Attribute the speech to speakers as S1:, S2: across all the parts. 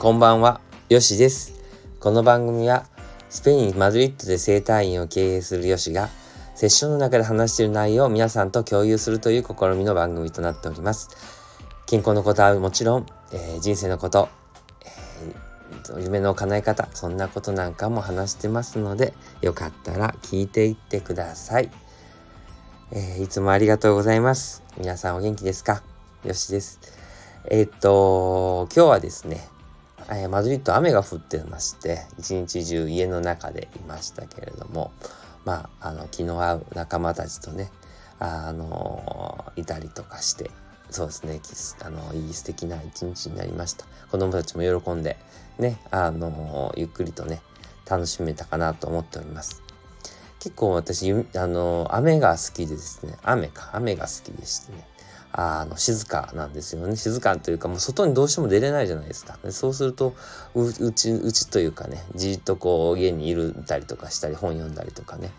S1: こんばんは、よしです。この番組は、スペイン・マドリッドで生態院を経営するよしが、セッションの中で話している内容を皆さんと共有するという試みの番組となっております。健康のことはもちろん、えー、人生のこと、えー、夢の叶え方、そんなことなんかも話してますので、よかったら聞いていってください。えー、いつもありがとうございます。皆さんお元気ですか？よしです。え、っと、今日はですね、えー、マドリッド雨が降ってまして、一日中家の中でいましたけれども、まあ、あの、気の合う仲間たちとね、あのいたりとかして、そうですね、あの、いい素敵な一日になりました。子供たちも喜んで、ね、あのゆっくりとね、楽しめたかなと思っております。結構私、あの雨が好きでですね、雨か、雨が好きでしてね、あの、静かなんですよね。静かというか、もう外にどうしても出れないじゃないですか。でそうするとう、ち、うちというかね、じっとこう、家にいるたりとかしたり、本読んだりとかね。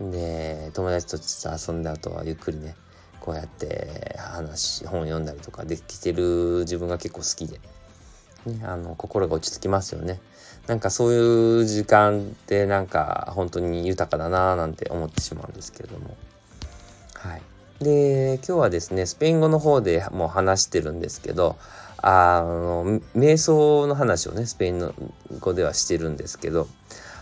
S1: で、友達とちょっと遊んだ後はゆっくりね、こうやって話、本読んだりとかできてる自分が結構好きで。ね、あの、心が落ち着きますよね。なんかそういう時間ってなんか本当に豊かだなぁなんて思ってしまうんですけれども。はい。で、今日はですね、スペイン語の方でもう話してるんですけど、あの、瞑想の話をね、スペイン語ではしてるんですけど、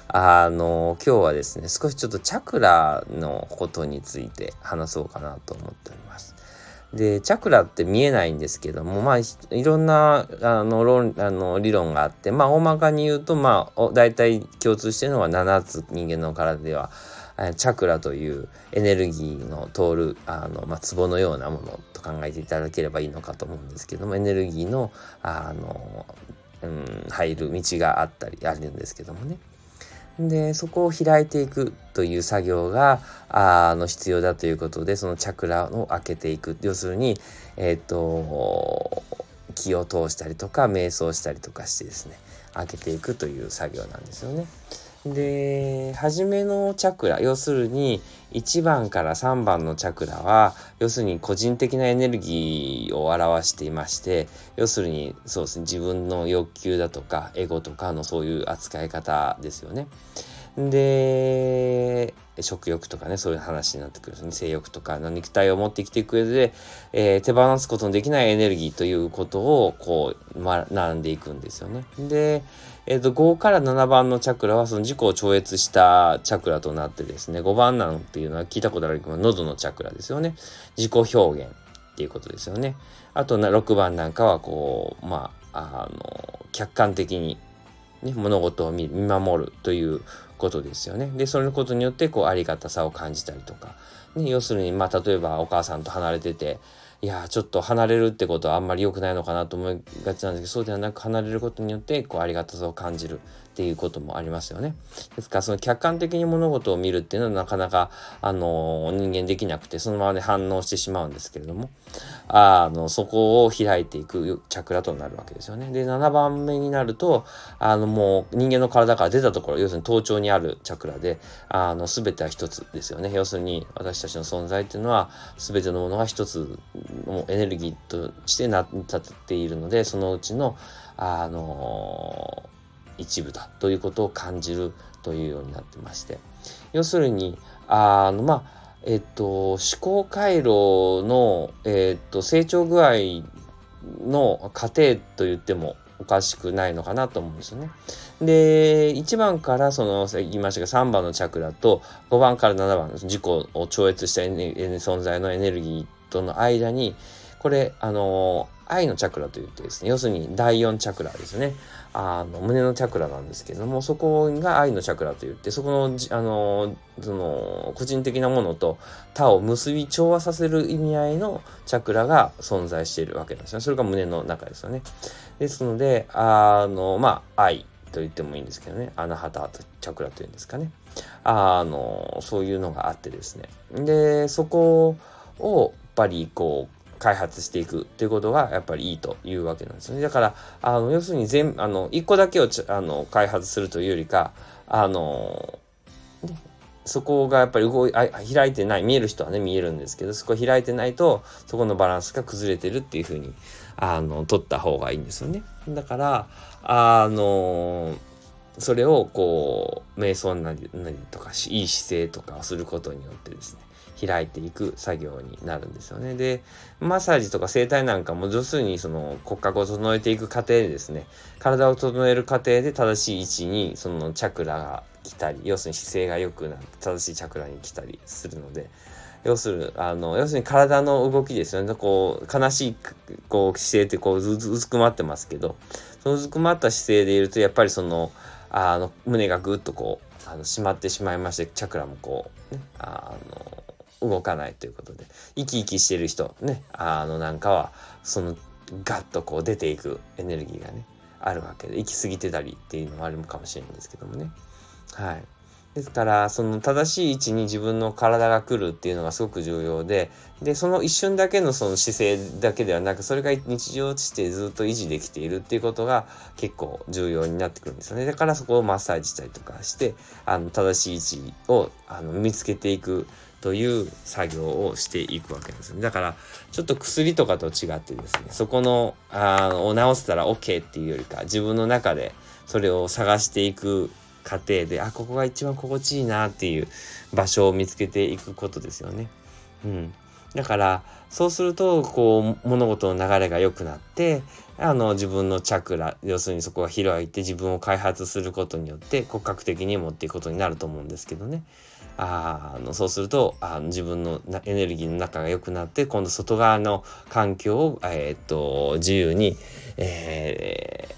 S1: あの、今日はですね、少しちょっとチャクラのことについて話そうかなと思っております。で、チャクラって見えないんですけども、まあ、いろんな、あの、論、あの、理論があって、まあ、大まかに言うと、まあ、大体共通してるのは7つ人間の体ではチャクラというエネルギーの通るあの、まあ、壺のようなものと考えていただければいいのかと思うんですけどもエネルギーのあの、うん、入る道があったりあるんですけどもね。でそこを開いていくという作業があの必要だということでそのチャクラを開けていく要するにえっ、ー、と気を通したりとか瞑想したりとかしてですね開けていくという作業なんですよね。で、初めのチャクラ、要するに1番から3番のチャクラは、要するに個人的なエネルギーを表していまして、要するにそうですね、自分の欲求だとか、エゴとかのそういう扱い方ですよね。で、食欲とかね、そういう話になってくるんですね。性欲とかの肉体を持ってきていく上で、えー、手放すことのできないエネルギーということを、こう、学んでいくんですよね。で、えっ、ー、と、5から7番のチャクラは、その自己を超越したチャクラとなってですね、5番なんていうのは聞いたことあるけど、喉のチャクラですよね。自己表現っていうことですよね。あと、6番なんかは、こう、まあ、あの、客観的に、ね、物事を見守るということですよね。で、そのことによって、こう、ありがたさを感じたりとか、ね、要するに、まあ、例えばお母さんと離れてて、いやちょっと離れるってことはあんまり良くないのかなと思いがちなんですけどそうではなく離れることによってこうありがたさを感じるっていうこともありますよね。ですからその客観的に物事を見るっていうのはなかなかあの人間できなくてそのままで反応してしまうんですけれどもあのそこを開いていくチャクラとなるわけですよね。で7番目になるとあのもう人間の体から出たところ要するに頭頂にあるチャクラであの全ては一つですよね。要するに私たちの存在っていうのは全てのものが一つのエネルギーとして成り立っているのでそのうちのあの一部だということを感じるというようになってまして要するにあのまあえっと思考回路の、えっと、成長具合の過程と言ってもおかしくないのかなと思うんですよね。で、1番からその、言いましたが3番のチャクラと5番から7番の自己を超越した存在のエネルギーとの間に、これ、あの愛のチャクラといってですね、要するに第4チャクラですね。あの、胸のチャクラなんですけども、そこが愛のチャクラといって、そこの、あの、その、個人的なものと他を結び調和させる意味合いのチャクラが存在しているわけなんですね。それが胸の中ですよね。ですので、あの、まあ、愛と言ってもいいんですけどね、穴旗チャクラというんですかね。あの、そういうのがあってですね。で、そこを、ぱりこう、開発していくっていうことがやっぱりいいというわけなんですね。だから、あの、要するに全、あの、一個だけをあの開発するというよりか、あの、そこがやっぱり動いあ開いてない見える人はね見えるんですけどそこ開いてないとそこのバランスが崩れてるっていう風にあの取った方がいいんですよね。だからあのそれをこう瞑想なりなりとかいい姿勢とかをすることによってですね開いていく作業になるんですよね。でマッサージとか整体なんかも要するにその骨格を整えていく過程でですね体を整える過程で正しい位置にそのチャクラが来たり要するに姿勢が良くなって正しいチャクラに来たりするので要するあの要するに体の動きですよねこう悲しいこう姿勢ってこううずくまってますけどそのうずくまった姿勢でいるとやっぱりそのあの胸がぐっとこうあの締まってしまいましてチャクラもこう、ね、あの動かないということで生き生きしてる人ねあのなんかはそのガッとこう出ていくエネルギーがねあるわけで行き過ぎてたりっていうのもあるかもしれないんですけどもね。はい。ですから、その正しい位置に自分の体が来るっていうのがすごく重要で、で、その一瞬だけのその姿勢だけではなく、それが日常としてずっと維持できているっていうことが結構重要になってくるんですよね。だからそこをマッサージしたりとかして、あの、正しい位置をあの見つけていくという作業をしていくわけですね。だから、ちょっと薬とかと違ってですね、そこの、あ、を治せたら OK っていうよりか、自分の中でそれを探していく過程であここが一番心地いいなっていう場所を見つけていくことですよね。うん、だからそうするとこう物事の流れが良くなってあの自分のチャクラ要するにそこが開いて自分を開発することによって骨格的に持っていくことになると思うんですけどねあのそうするとあの自分のエネルギーの中が良くなって今度外側の環境を、えー、と自由に、え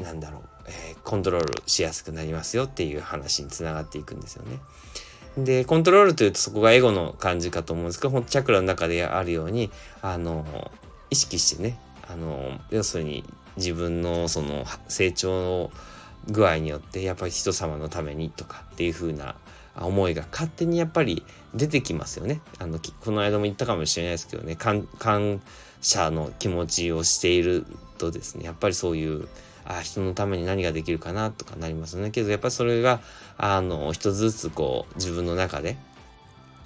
S1: ー、なんだろうえー、コントロールしやすくなりますよっていう話につながっていくんですよね。で、コントロールというとそこがエゴの感じかと思うんですけど、チャクラの中であるように、あの、意識してね、あの、要するに自分のその成長の具合によって、やっぱり人様のためにとかっていう風な思いが勝手にやっぱり出てきますよね。あの、この間も言ったかもしれないですけどね、感謝の気持ちをしているとですね、やっぱりそういうあ人のために何ができるかなとかなりますね。けどやっぱりそれがあの一つずつこう自分の中で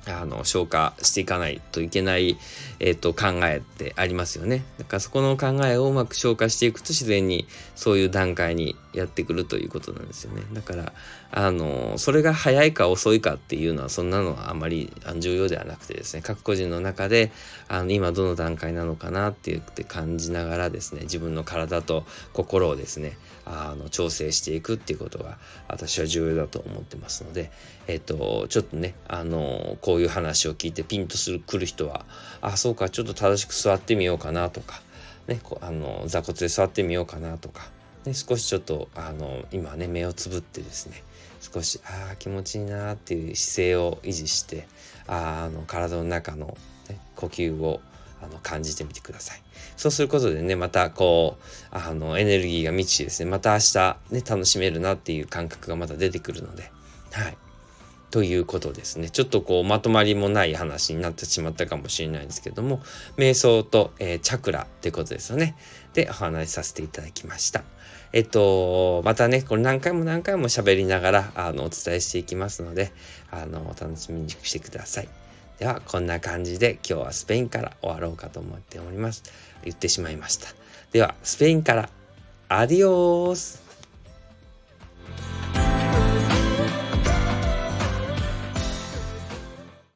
S1: あの消化していかないといけない、えーと、考えってありますよね。だからそこの考えをうまく消化していくと自然にそういう段階にやってくるということなんですよね。だからあのそれが早いか遅いかっていうのはそんなのはあまり重要ではなくてですね各個人の中であの今どの段階なのかなって言って感じながらですね自分の体と心をですねあの調整していくっていうことが私は重要だと思ってますので、えっ、とちょっとねあのこうういう話を聞いてピンとする来る人はあそうかちょっと正しく座ってみようかなとか、ね、こあの座骨で座ってみようかなとか、ね、少しちょっとあの今ね目をつぶってですね少しああ気持ちいいなっていう姿勢を維持してああの体の中の、ね、呼吸をあの感じてみてください。そうすることでね、またこう、あの、エネルギーが満ちてですね、また明日ね、楽しめるなっていう感覚がまた出てくるので、はい。ということですね。ちょっとこう、まとまりもない話になってしまったかもしれないんですけども、瞑想と、えー、チャクラってことですよね。で、お話しさせていただきました。えっと、またね、これ何回も何回も喋りながら、あの、お伝えしていきますので、あの、お楽しみにしてください。ではこんな感じで今日はスペインから終わろうかと思っております。言ってしまいました。ではスペインからアディオース